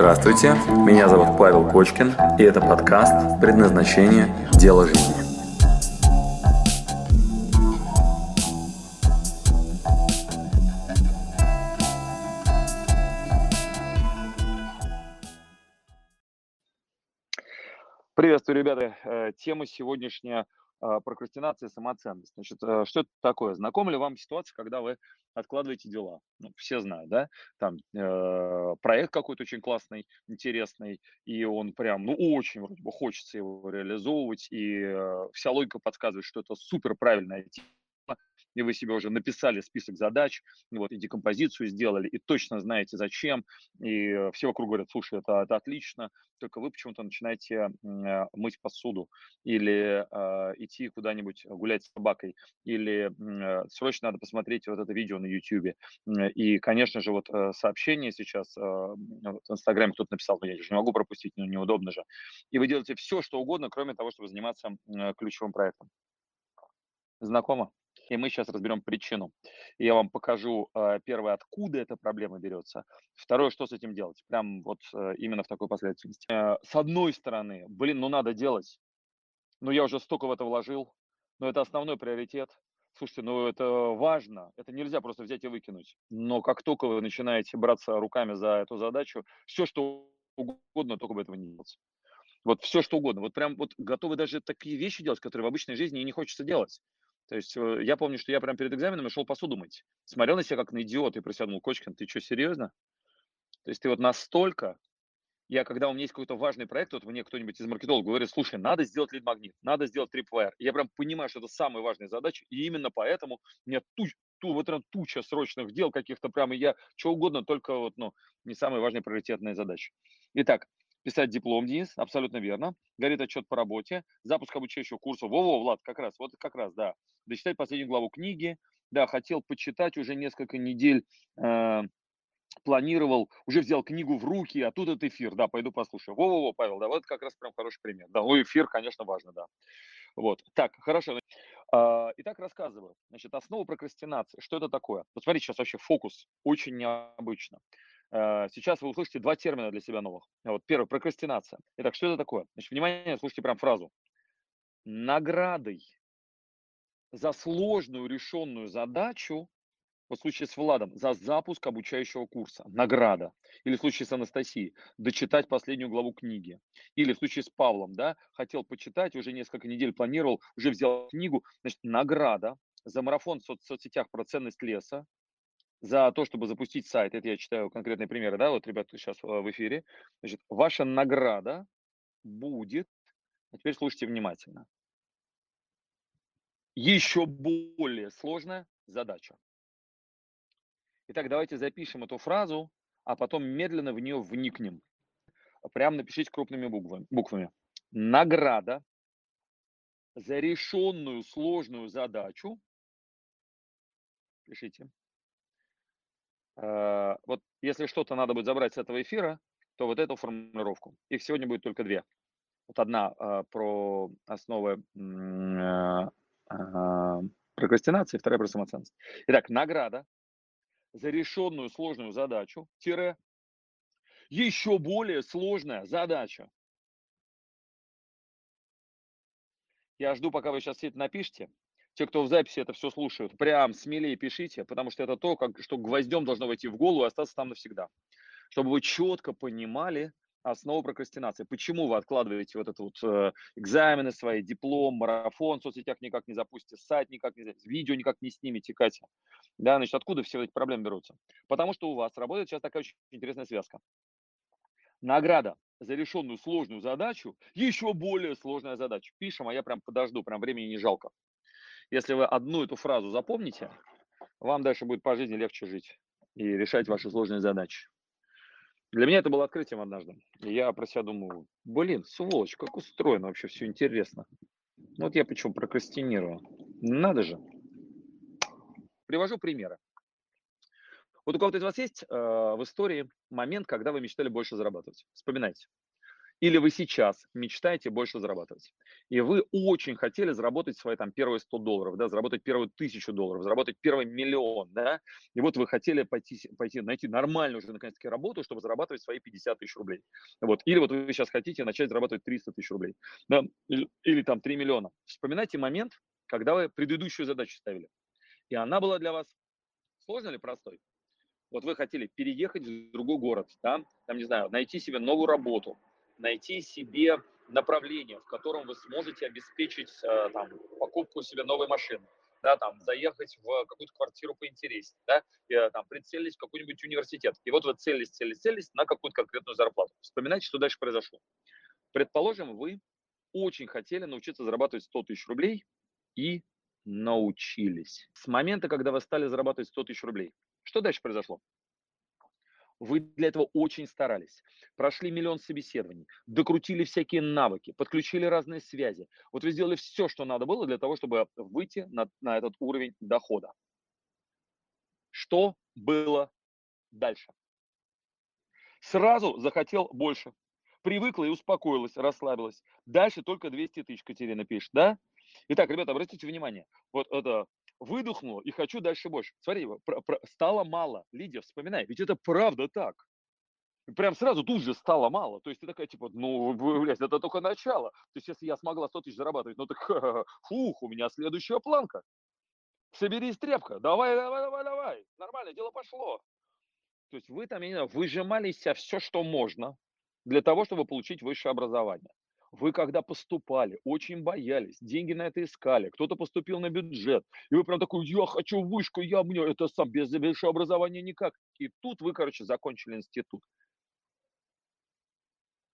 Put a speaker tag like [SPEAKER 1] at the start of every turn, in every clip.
[SPEAKER 1] Здравствуйте, меня зовут Павел Кочкин, и это подкаст «Предназначение. Дело жизни».
[SPEAKER 2] Приветствую, ребята. Э, тема сегодняшняя прокрастинация и самоценность. Значит, э, что это такое? Знакома ли вам ситуация, когда вы откладываете дела? Ну, все знают, да? Там э, проект какой-то очень классный, интересный, и он прям, ну, очень вроде бы хочется его реализовывать, и э, вся логика подсказывает, что это супер правильная и вы себе уже написали список задач, вот, и декомпозицию сделали, и точно знаете зачем, и все вокруг говорят, слушай, это, это отлично, только вы почему-то начинаете э, мыть посуду или э, идти куда-нибудь гулять с собакой, или э, срочно надо посмотреть вот это видео на YouTube. И, конечно же, вот э, сообщение сейчас э, в Инстаграме кто-то написал, я же не могу пропустить, ну неудобно же. И вы делаете все, что угодно, кроме того, чтобы заниматься э, ключевым проектом. Знакомо? И мы сейчас разберем причину. Я вам покажу, э, первое, откуда эта проблема берется. Второе, что с этим делать. Прям вот э, именно в такой последовательности. Э, с одной стороны, блин, ну надо делать. Ну я уже столько в это вложил. Но это основной приоритет. Слушайте, ну это важно. Это нельзя просто взять и выкинуть. Но как только вы начинаете браться руками за эту задачу, все, что угодно, только бы этого не делать. Вот все, что угодно. Вот прям вот готовы даже такие вещи делать, которые в обычной жизни и не хочется делать. То есть э, я помню, что я прям перед экзаменом шел посуду мыть. Смотрел на себя как на идиот и думал, Кочкин, ты что, серьезно? То есть ты вот настолько... Я, когда у меня есть какой-то важный проект, вот мне кто-нибудь из маркетологов говорит, слушай, надо сделать лид-магнит, надо сделать tripwire. Я прям понимаю, что это самая важная задача, и именно поэтому у меня туч, ту, вот прям туча срочных дел каких-то прям, и я что угодно, только вот, ну, не самая важная приоритетная задача. Итак, писать диплом, Денис, абсолютно верно. Горит отчет по работе, запуск обучающего курса. Во-во, Влад, как раз, вот как раз, да. Дочитать последнюю главу книги. Да, хотел почитать уже несколько недель, э, планировал, уже взял книгу в руки, а тут этот эфир, да, пойду послушаю. Во-во-во, Павел, да, вот как раз прям хороший пример. Да, ну эфир, конечно, важно, да. Вот, так, хорошо. А, итак, рассказываю. Значит, основа прокрастинации. Что это такое? Вот смотрите, сейчас вообще фокус очень необычно. Э, сейчас вы услышите два термина для себя новых. Вот первый – прокрастинация. Итак, что это такое? Значит, внимание, слушайте прям фразу. Наградой за сложную решенную задачу, в случае с Владом, за запуск обучающего курса, награда. Или в случае с Анастасией, дочитать последнюю главу книги. Или в случае с Павлом, да, хотел почитать, уже несколько недель планировал, уже взял книгу. Значит, награда за марафон в соцсетях про ценность леса, за то, чтобы запустить сайт, это я читаю конкретные примеры, да, вот, ребята, сейчас э, в эфире, значит, ваша награда будет, а теперь слушайте внимательно, еще более сложная задача. Итак, давайте запишем эту фразу, а потом медленно в нее вникнем. Прям напишите крупными буквами. Награда за решенную сложную задачу. Пишите вот если что-то надо будет забрать с этого эфира, то вот эту формулировку. Их сегодня будет только две. Вот одна э, про основы э, прокрастинации, вторая про самоценность. Итак, награда за решенную сложную задачу, тире, еще более сложная задача. Я жду, пока вы сейчас все это напишите те, кто в записи это все слушают, прям смелее пишите, потому что это то, как, что гвоздем должно войти в голову и остаться там навсегда. Чтобы вы четко понимали основу прокрастинации. Почему вы откладываете вот это вот э, экзамены свои, диплом, марафон в соцсетях никак не запустите, сайт никак не запустите, видео никак не снимете, Катя. Да, значит, откуда все эти проблемы берутся? Потому что у вас работает сейчас такая очень интересная связка. Награда за решенную сложную задачу, еще более сложная задача. Пишем, а я прям подожду, прям времени не жалко. Если вы одну эту фразу запомните, вам дальше будет по жизни легче жить и решать ваши сложные задачи. Для меня это было открытием однажды. И я про себя думаю, блин, сволочь, как устроено вообще, все интересно. Вот я почему прокрастинирую. Надо же. Привожу примеры. Вот у кого-то из вас есть э, в истории момент, когда вы мечтали больше зарабатывать? Вспоминайте. Или вы сейчас мечтаете больше зарабатывать. И вы очень хотели заработать свои там первые 100 долларов, да, заработать первую тысячу долларов, заработать первый миллион, да. И вот вы хотели пойти, пойти найти нормальную уже наконец-таки работу, чтобы зарабатывать свои 50 тысяч рублей. Вот. Или вот вы сейчас хотите начать зарабатывать 300 тысяч рублей. Да, или, или там 3 миллиона. Вспоминайте момент, когда вы предыдущую задачу ставили. И она была для вас сложной или простой? Вот вы хотели переехать в другой город, да, там, не знаю, найти себе новую работу, найти себе направление, в котором вы сможете обеспечить э, там, покупку себе новой машины, да, там, заехать в какую-то квартиру поинтереснее, да, и, э, там, прицелились в какой-нибудь университет. И вот вы целились, целились, целились на какую-то конкретную зарплату. Вспоминайте, что дальше произошло. Предположим, вы очень хотели научиться зарабатывать 100 тысяч рублей и научились. С момента, когда вы стали зарабатывать 100 тысяч рублей, что дальше произошло? Вы для этого очень старались. Прошли миллион собеседований, докрутили всякие навыки, подключили разные связи. Вот вы сделали все, что надо было для того, чтобы выйти на, на этот уровень дохода. Что было дальше? Сразу захотел больше. Привыкла и успокоилась, расслабилась. Дальше только 200 тысяч Катерина пишет, да? Итак, ребята, обратите внимание. Вот это выдохнул и хочу дальше больше. Смотри, про, про, стало мало. Лидия, вспоминай, ведь это правда так. Прям сразу тут же стало мало. То есть ты такая, типа, ну, блядь, это только начало. То есть если я смогла 100 тысяч зарабатывать, ну так, фух, у меня следующая планка. Соберись, тряпка, давай, давай, давай, давай. Нормально, дело пошло. То есть вы там, я не знаю, выжимали из себя все, что можно для того, чтобы получить высшее образование. Вы когда поступали, очень боялись, деньги на это искали, кто-то поступил на бюджет, и вы прям такой, я хочу вышку, я мне это сам, без высшего образования никак. И тут вы, короче, закончили институт.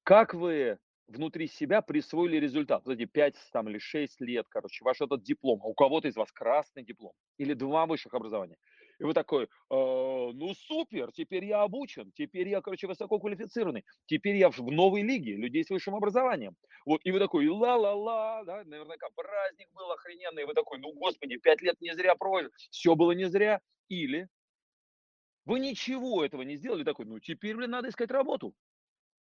[SPEAKER 2] Как вы внутри себя присвоили результат? Вот эти 5 там, или 6 лет, короче, ваш этот диплом, а у кого-то из вас красный диплом или два высших образования. И вы такой, э, ну супер, теперь я обучен, теперь я, короче, высококвалифицированный, теперь я в новой лиге людей с высшим образованием. Вот, и вы такой, ла-ла-ла, да, наверняка праздник был охрененный, и вы такой, ну господи, пять лет не зря прожил, все было не зря. Или вы ничего этого не сделали, такой, ну теперь, блин, надо искать работу.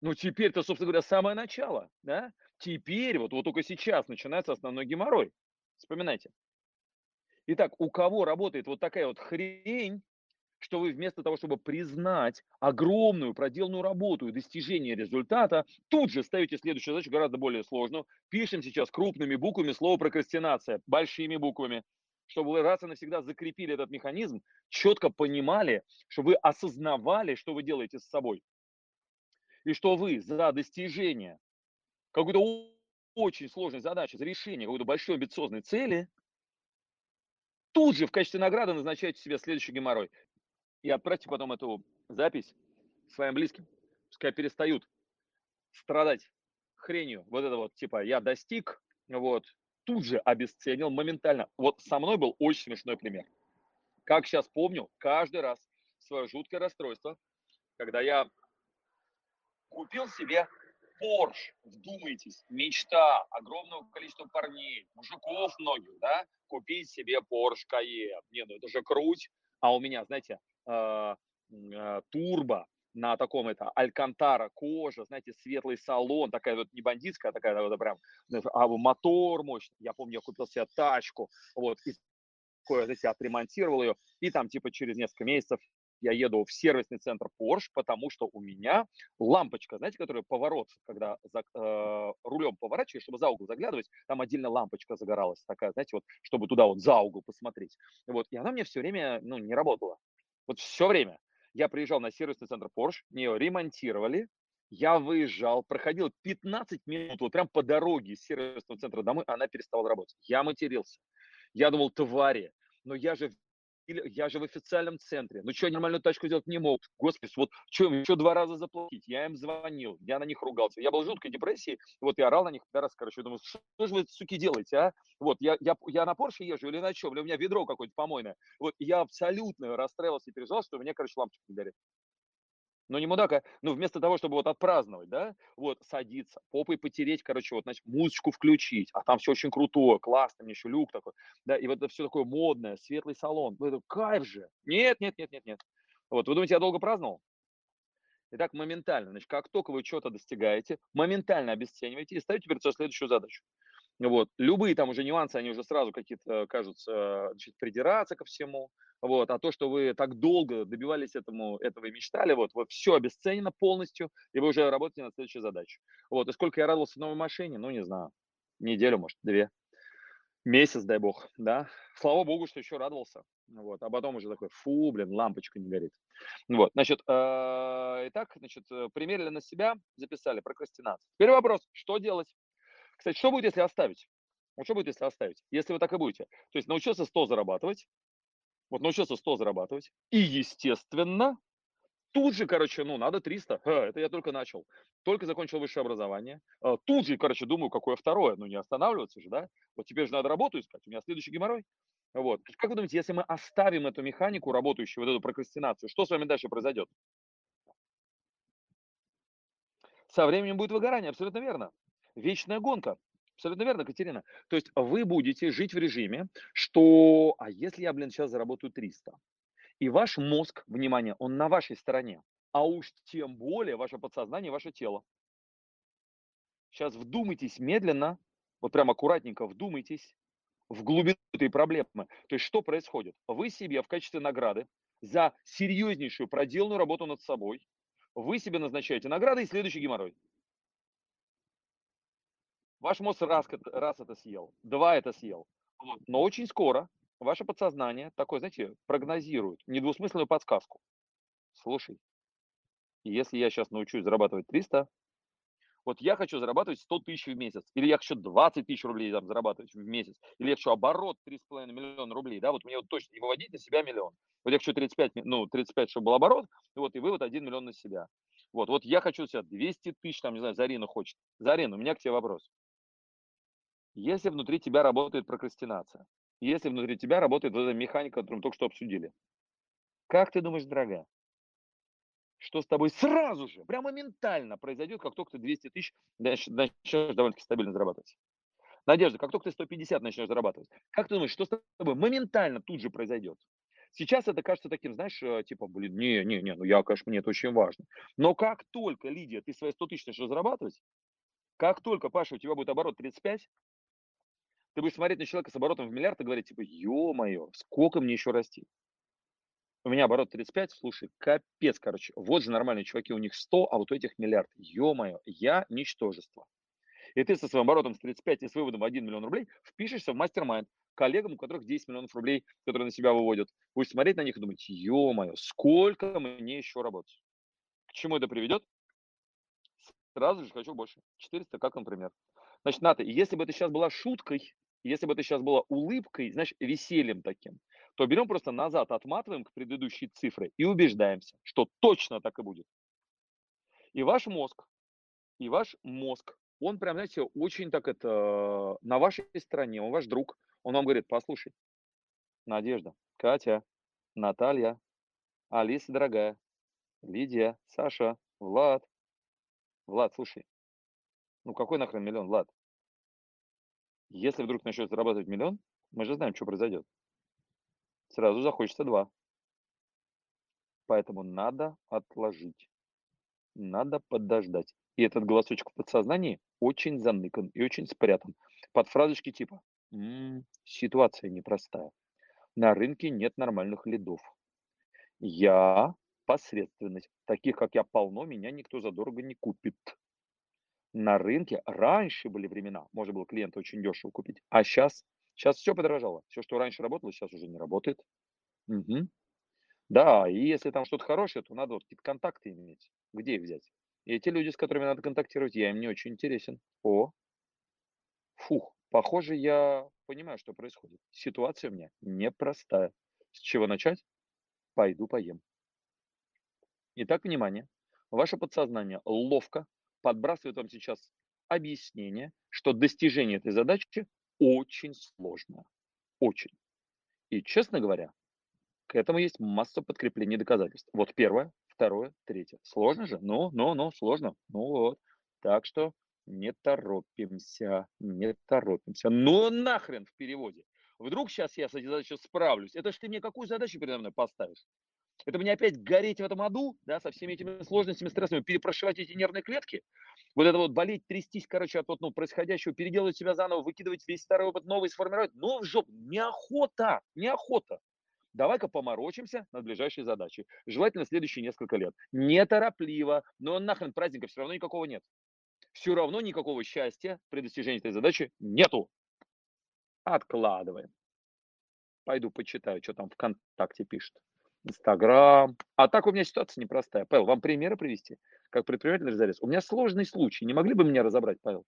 [SPEAKER 2] Ну теперь-то, собственно говоря, самое начало, да? Теперь, вот, вот только сейчас начинается основной геморрой. Вспоминайте. Итак, у кого работает вот такая вот хрень, что вы вместо того, чтобы признать огромную проделанную работу и достижение результата, тут же ставите следующую задачу, гораздо более сложную. Пишем сейчас крупными буквами слово прокрастинация, большими буквами, чтобы вы раз и навсегда закрепили этот механизм, четко понимали, что вы осознавали, что вы делаете с собой. И что вы за достижение какой-то очень сложной задачи, за решение какой-то большой амбициозной цели – тут же в качестве награды назначаете себе следующий геморрой. И отправьте потом эту запись своим близким. Пускай перестают страдать хренью. Вот это вот, типа, я достиг, вот, тут же обесценил моментально. Вот со мной был очень смешной пример. Как сейчас помню, каждый раз свое жуткое расстройство, когда я купил себе Порш, вдумайтесь, мечта огромного количества парней, мужиков многих, да, купить себе Порш Кае. Не, ну это же круть. А у меня, знаете, э, э, турбо на таком это алькантара кожа, знаете, светлый салон, такая вот не бандитская, такая вот прям, а мотор мощный. Я помню, я купил себе тачку, вот, и знаете, отремонтировал ее, и там типа через несколько месяцев я еду в сервисный центр Porsche, потому что у меня лампочка, знаете, которая поворот, когда за, э, рулем поворачиваешь, чтобы за угол заглядывать, там отдельно лампочка загоралась такая, знаете, вот, чтобы туда вот за угол посмотреть. Вот, и она мне все время, ну, не работала. Вот все время. Я приезжал на сервисный центр Porsche, мне ее ремонтировали, я выезжал, проходил 15 минут, вот прям по дороге из сервисного центра домой, она перестала работать. Я матерился. Я думал, твари, но я же я же в официальном центре. Ну что, нормальную тачку сделать не мог. Господи, вот что, еще два раза заплатить? Я им звонил, я на них ругался. Я был в жуткой депрессии, вот я орал на них раз, короче, думаю, что же вы, суки, делаете, а? Вот, я, я, я на Порше езжу или на чем? Или у меня ведро какое-то помойное. Вот, я абсолютно расстраивался и переживал, что у меня, короче, лампочка не но не мудака, ну, вместо того, чтобы вот отпраздновать, да, вот, садиться, попой потереть, короче, вот, значит, музычку включить, а там все очень крутое, классно, мне еще люк такой, да, и вот это все такое модное, светлый салон, ну, это кайф же. Нет, нет, нет, нет, нет. Вот, вы думаете, я долго праздновал? Итак, моментально, значит, как только вы что-то достигаете, моментально обесцениваете и ставите перед собой следующую задачу. Вот. Любые там уже нюансы, они уже сразу какие-то кажутся значит, придираться ко всему. Вот. А то, что вы так долго добивались этому, этого и мечтали, вот, вот все обесценено полностью, и вы уже работаете над следующей задачей. Вот. И сколько я радовался новой машине, ну, не знаю, неделю, может, две месяц, дай бог, да. Слава богу, что еще радовался. Вот, а потом уже такой, фу, блин, лампочка не горит. Вот, значит, э, итак, значит, э, примерили на себя, записали прокрастинацию. Теперь вопрос, что делать? Кстати, что будет, если оставить? Вот что будет, если оставить? Если вы так и будете. То есть научился 100 зарабатывать, вот научился 100 зарабатывать, и, естественно, Тут же, короче, ну, надо 300. Ха, это я только начал. Только закончил высшее образование. А, тут же, короче, думаю, какое второе. Ну, не останавливаться же, да? Вот теперь же надо работу искать. У меня следующий геморрой. Вот. Как вы думаете, если мы оставим эту механику, работающую, вот эту прокрастинацию, что с вами дальше произойдет? Со временем будет выгорание, абсолютно верно. Вечная гонка. Абсолютно верно, Катерина. То есть вы будете жить в режиме, что, а если я, блин, сейчас заработаю 300? И ваш мозг, внимание, он на вашей стороне. А уж тем более ваше подсознание, ваше тело. Сейчас вдумайтесь медленно, вот прям аккуратненько вдумайтесь в глубину этой проблемы. То есть что происходит? Вы себе в качестве награды за серьезнейшую проделанную работу над собой, вы себе назначаете награды и следующий геморрой. Ваш мозг раз, раз это съел, два это съел. Но очень скоро ваше подсознание такое, знаете, прогнозирует недвусмысленную подсказку. Слушай, если я сейчас научусь зарабатывать 300, вот я хочу зарабатывать 100 тысяч в месяц, или я хочу 20 тысяч рублей там, зарабатывать в месяц, или я хочу оборот 3,5 миллиона рублей, да, вот мне вот точно не выводить на себя миллион. Вот я хочу 35, ну, 35, чтобы был оборот, и вот и вывод 1 миллион на себя. Вот, вот я хочу себя 200 тысяч, там, не знаю, Зарина хочет. Зарина, у меня к тебе вопрос. Если внутри тебя работает прокрастинация, если внутри тебя работает вот эта механика, которую мы только что обсудили. Как ты думаешь, дорогая, что с тобой сразу же, прямо моментально произойдет, как только ты 200 тысяч начнешь довольно-таки стабильно зарабатывать? Надежда, как только ты 150 начнешь зарабатывать, как ты думаешь, что с тобой моментально тут же произойдет? Сейчас это кажется таким, знаешь, э, типа, блин, не, не, не, ну я, конечно, мне это очень важно. Но как только, Лидия, ты свои 100 тысяч начнешь зарабатывать, как только, Паша, у тебя будет оборот 35, ты будешь смотреть на человека с оборотом в миллиард и говорить, типа, ё-моё, сколько мне еще расти? У меня оборот 35, слушай, капец, короче. Вот же нормальные чуваки, у них 100, а вот у этих миллиард. Ё-моё, я ничтожество. И ты со своим оборотом с 35 и с выводом в 1 миллион рублей впишешься в мастер-майнд коллегам, у которых 10 миллионов рублей, которые на себя выводят. Будешь смотреть на них и думать, ё-моё, сколько мне еще работать? К чему это приведет? Сразу же хочу больше. 400, как, например. Значит, Ната, если бы это сейчас была шуткой, если бы это сейчас было улыбкой, знаешь, весельем таким, то берем просто назад, отматываем к предыдущей цифре и убеждаемся, что точно так и будет. И ваш мозг, и ваш мозг, он прям, знаете, очень так это на вашей стороне, он ваш друг, он вам говорит, послушай, Надежда, Катя, Наталья, Алиса, дорогая, Лидия, Саша, Влад. Влад, слушай, ну какой нахрен миллион, Влад? Если вдруг начнет зарабатывать миллион, мы же знаем, что произойдет. Сразу захочется два. Поэтому надо отложить. Надо подождать. И этот голосочек в подсознании очень заныкан и очень спрятан. Под фразочки типа «М-м, «Ситуация непростая. На рынке нет нормальных лидов. Я посредственность. Таких, как я, полно, меня никто задорого не купит на рынке раньше были времена, можно было клиента очень дешево купить, а сейчас, сейчас все подорожало. Все, что раньше работало, сейчас уже не работает. Угу. Да, и если там что-то хорошее, то надо вот какие-то контакты иметь. Где их взять? И эти люди, с которыми надо контактировать, я им не очень интересен. О, фух, похоже, я понимаю, что происходит. Ситуация у меня непростая. С чего начать? Пойду поем. Итак, внимание. Ваше подсознание ловко подбрасывает вам сейчас объяснение, что достижение этой задачи очень сложно. Очень. И, честно говоря, к этому есть масса подкреплений доказательств. Вот первое, второе, третье. Сложно же? Ну, ну, ну, сложно. Ну вот. Так что не торопимся, не торопимся. Ну нахрен в переводе. Вдруг сейчас я с этой задачей справлюсь. Это ж ты мне какую задачу передо мной поставишь? Это мне опять гореть в этом аду, да, со всеми этими сложностями, стрессами, перепрошивать эти нервные клетки, вот это вот болеть, трястись, короче, от вот, ну, происходящего, переделывать себя заново, выкидывать весь старый опыт, новый сформировать. Ну, в жопу, неохота, неохота. Давай-ка поморочимся над ближайшей задачей. Желательно следующие несколько лет. Неторопливо, но нахрен праздника все равно никакого нет. Все равно никакого счастья при достижении этой задачи нету. Откладываем. Пойду почитаю, что там ВКонтакте пишет. Инстаграм. А так у меня ситуация непростая. Павел, вам примеры привести? Как предприниматель резервист. У меня сложный случай. Не могли бы меня разобрать, Павел?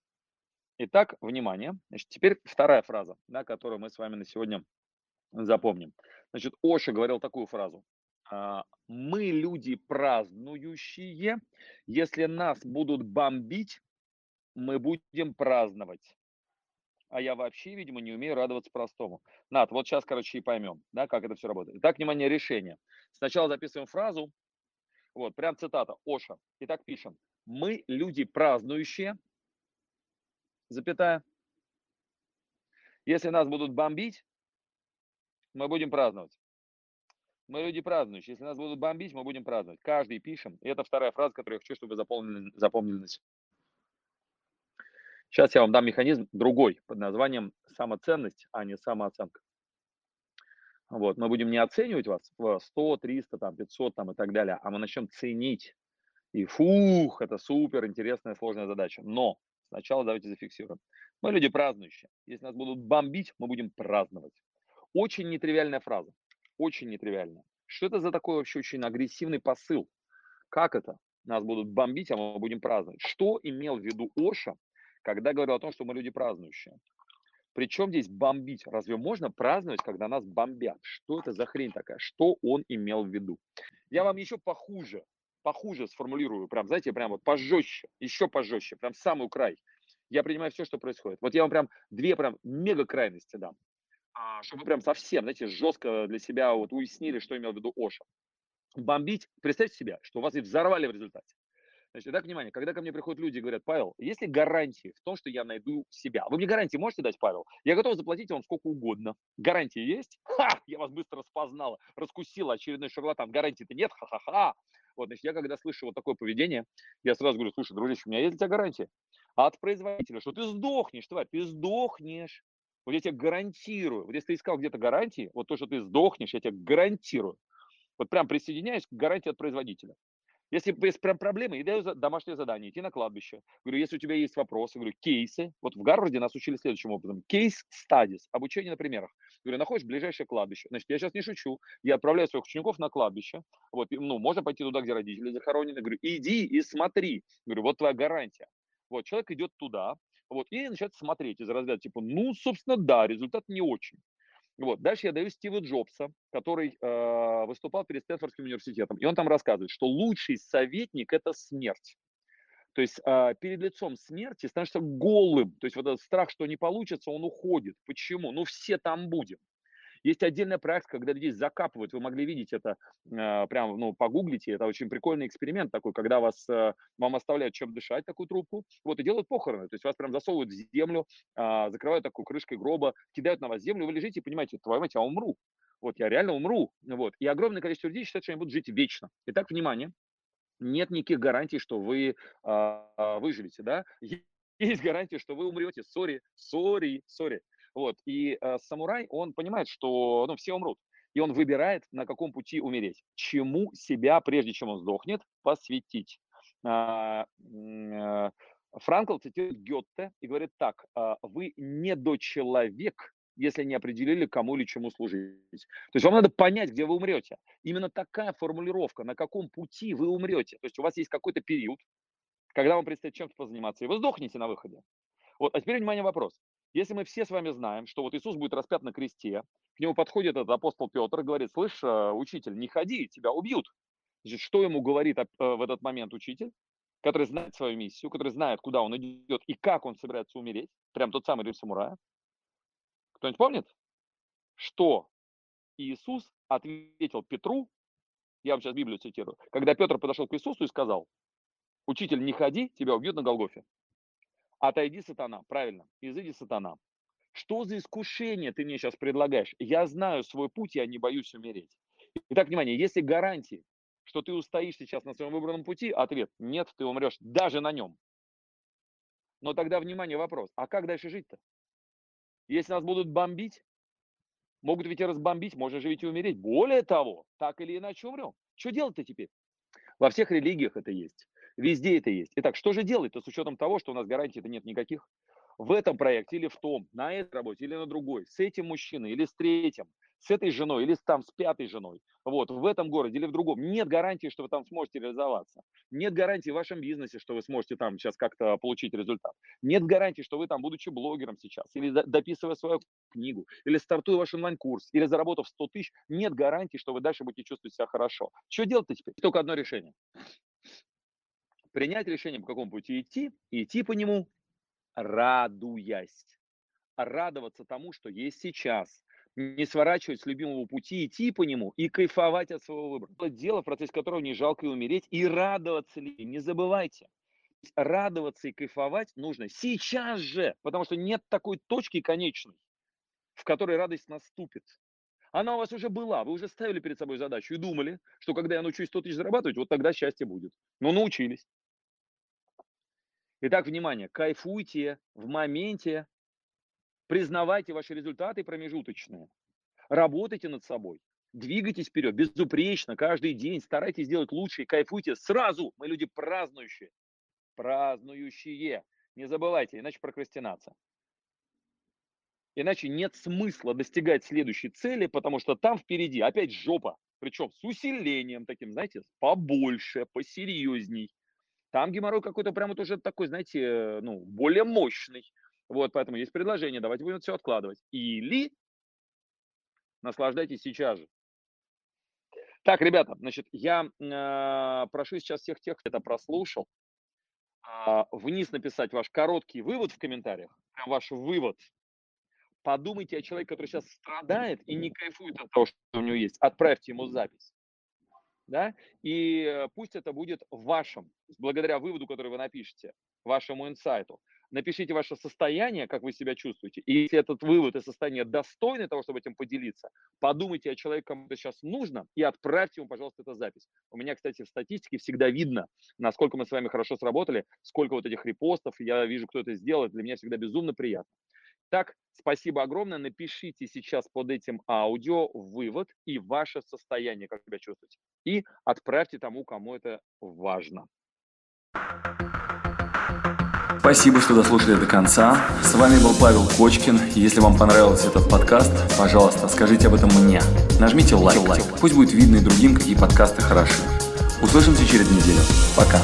[SPEAKER 2] Итак, внимание. Значит, теперь вторая фраза, да, которую мы с вами на сегодня запомним. Значит, Оша говорил такую фразу. «А, мы люди празднующие. Если нас будут бомбить, мы будем праздновать а я вообще, видимо, не умею радоваться простому. Над, вот сейчас, короче, и поймем, да, как это все работает. Итак, внимание, решение. Сначала записываем фразу, вот, прям цитата, Оша. Итак, пишем. Мы люди празднующие, запятая. Если нас будут бомбить, мы будем праздновать. Мы люди празднующие. Если нас будут бомбить, мы будем праздновать. Каждый пишем. И это вторая фраза, которую я хочу, чтобы вы запомнили, запомнили Сейчас я вам дам механизм другой под названием самоценность, а не самооценка. Вот, мы будем не оценивать вас в 100, 300, там, 500 там, и так далее, а мы начнем ценить. И фух, это супер интересная, сложная задача. Но сначала давайте зафиксируем. Мы люди празднующие. Если нас будут бомбить, мы будем праздновать. Очень нетривиальная фраза. Очень нетривиальная. Что это за такой вообще очень агрессивный посыл? Как это? Нас будут бомбить, а мы будем праздновать. Что имел в виду Оша, когда говорил о том, что мы люди празднующие. Причем здесь бомбить? Разве можно праздновать, когда нас бомбят? Что это за хрень такая? Что он имел в виду? Я вам еще похуже, похуже сформулирую, прям, знаете, прям вот пожестче, еще пожестче, прям самый край. Я принимаю все, что происходит. Вот я вам прям две прям мега крайности дам, а, чтобы прям совсем, знаете, жестко для себя вот уяснили, что имел в виду Оша. Бомбить, представьте себе, что вас и взорвали в результате. Значит, итак, внимание, когда ко мне приходят люди и говорят, Павел, есть ли гарантии в том, что я найду себя? Вы мне гарантии можете дать, Павел? Я готов заплатить вам сколько угодно. Гарантии есть? Ха! Я вас быстро распознала, раскусила очередной шарлатан. Гарантии-то нет? Ха-ха-ха! Вот, значит, я когда слышу вот такое поведение, я сразу говорю, слушай, дружище, у меня есть для тебя гарантия. А от производителя, что ты сдохнешь, тварь, ты сдохнешь. Вот я тебе гарантирую. Вот если ты искал где-то гарантии, вот то, что ты сдохнешь, я тебе гарантирую. Вот прям присоединяюсь к гарантии от производителя. Если есть прям проблемы, я даю домашнее задание, идти на кладбище. Говорю, если у тебя есть вопросы, говорю, кейсы. Вот в Гарварде нас учили следующим образом. Кейс стадис, обучение на примерах. Говорю, находишь ближайшее кладбище. Значит, я сейчас не шучу. Я отправляю своих учеников на кладбище. Вот, ну, можно пойти туда, где родители захоронены. Говорю, иди и смотри. Говорю, вот твоя гарантия. Вот, человек идет туда, вот, и начинает смотреть из разряда, типа, ну, собственно, да, результат не очень. Вот. Дальше я даю Стива Джобса, который э, выступал перед Стэнфордским университетом. И он там рассказывает, что лучший советник – это смерть. То есть э, перед лицом смерти становишься голым. То есть вот этот страх, что не получится, он уходит. Почему? Ну все там будем. Есть отдельная практика, когда людей закапывают. Вы могли видеть это, э, прям, ну, погуглите. Это очень прикольный эксперимент такой, когда вас, э, вам оставляют чем дышать, такую трубку, вот, и делают похороны. То есть вас прям засовывают в землю, э, закрывают такой крышкой гроба, кидают на вас землю, вы лежите и понимаете, твою мать, я умру. Вот, я реально умру. Вот. И огромное количество людей считают, что они будут жить вечно. Итак, внимание, нет никаких гарантий, что вы э, выживете, да? Есть гарантия, что вы умрете. Sorry, sorry, sorry. Вот. И э, самурай, он понимает, что ну, все умрут. И он выбирает, на каком пути умереть. Чему себя, прежде чем он сдохнет, посвятить. А, э, Франкл цитирует Гетте и говорит так, «А, вы недочеловек, если не определили, кому или чему служить. То есть вам надо понять, где вы умрете. Именно такая формулировка, на каком пути вы умрете. То есть у вас есть какой-то период, когда вам предстоит чем-то позаниматься, и вы сдохнете на выходе. Вот, а теперь, внимание, вопрос. Если мы все с вами знаем, что вот Иисус будет распят на кресте, к нему подходит этот апостол Петр и говорит, слышь, э, учитель, не ходи, тебя убьют. Значит, что ему говорит э, в этот момент учитель, который знает свою миссию, который знает, куда он идет и как он собирается умереть, прям тот самый рыцарь самурая. Кто-нибудь помнит, что Иисус ответил Петру, я вам сейчас Библию цитирую, когда Петр подошел к Иисусу и сказал, учитель, не ходи, тебя убьют на Голгофе. Отойди, сатана. Правильно. Изыди, сатана. Что за искушение ты мне сейчас предлагаешь? Я знаю свой путь, я не боюсь умереть. Итак, внимание, если гарантии, что ты устоишь сейчас на своем выбранном пути, ответ – нет, ты умрешь даже на нем. Но тогда, внимание, вопрос, а как дальше жить-то? Если нас будут бомбить, могут ведь и разбомбить, можно же ведь и умереть. Более того, так или иначе умрем. Что делать-то теперь? Во всех религиях это есть. Везде это есть. Итак, что же делать-то с учетом того, что у нас гарантий-то нет никаких? В этом проекте или в том, на этой работе или на другой, с этим мужчиной или с третьим, с этой женой или там с пятой женой, вот, в этом городе или в другом, нет гарантии, что вы там сможете реализоваться. Нет гарантии в вашем бизнесе, что вы сможете там сейчас как-то получить результат. Нет гарантии, что вы там, будучи блогером сейчас, или дописывая свою книгу, или стартуя ваш онлайн-курс, или заработав 100 тысяч, нет гарантии, что вы дальше будете чувствовать себя хорошо. Что делать-то теперь? Только одно решение. Принять решение, по какому пути идти, и идти по нему, радуясь. Радоваться тому, что есть сейчас, не сворачивать с любимого пути, идти по нему и кайфовать от своего выбора. Дело, в процессе которого не жалко и умереть, и радоваться ли. Не забывайте, радоваться и кайфовать нужно сейчас же, потому что нет такой точки конечной, в которой радость наступит. Она у вас уже была, вы уже ставили перед собой задачу и думали, что когда я научусь 100 тысяч зарабатывать, вот тогда счастье будет. Но научились. Итак, внимание, кайфуйте в моменте, Признавайте ваши результаты промежуточные. Работайте над собой. Двигайтесь вперед, безупречно, каждый день. Старайтесь сделать лучше кайфуйте сразу. Мы люди празднующие. Празднующие. Не забывайте, иначе прокрастинация. Иначе нет смысла достигать следующей цели, потому что там впереди опять жопа. Причем с усилением таким, знаете, побольше, посерьезней. Там геморрой какой-то прям вот уже такой, знаете, ну, более мощный. Вот, поэтому есть предложение, давайте будем все откладывать. Или наслаждайтесь сейчас же. Так, ребята, значит, я э, прошу сейчас всех тех, кто это прослушал, э, вниз написать ваш короткий вывод в комментариях, прям ваш вывод. Подумайте о человеке, который сейчас страдает и не кайфует от того, что у него есть. Отправьте ему запись. Да? И э, пусть это будет вашим, благодаря выводу, который вы напишете, вашему инсайту. Напишите ваше состояние, как вы себя чувствуете. И если этот вывод и состояние достойны того, чтобы этим поделиться, подумайте о человеке, кому это сейчас нужно, и отправьте ему, пожалуйста, эту запись. У меня, кстати, в статистике всегда видно, насколько мы с вами хорошо сработали, сколько вот этих репостов, я вижу, кто это сделал, для меня всегда безумно приятно. Так, спасибо огромное. Напишите сейчас под этим аудио вывод и ваше состояние, как себя чувствуете. И отправьте тому, кому это важно.
[SPEAKER 1] Спасибо, что дослушали до конца. С вами был Павел Кочкин. Если вам понравился этот подкаст, пожалуйста, скажите об этом мне. Нажмите лайк. лайк. Пусть будет видно и другим, какие подкасты хороши. Услышимся через неделю. Пока.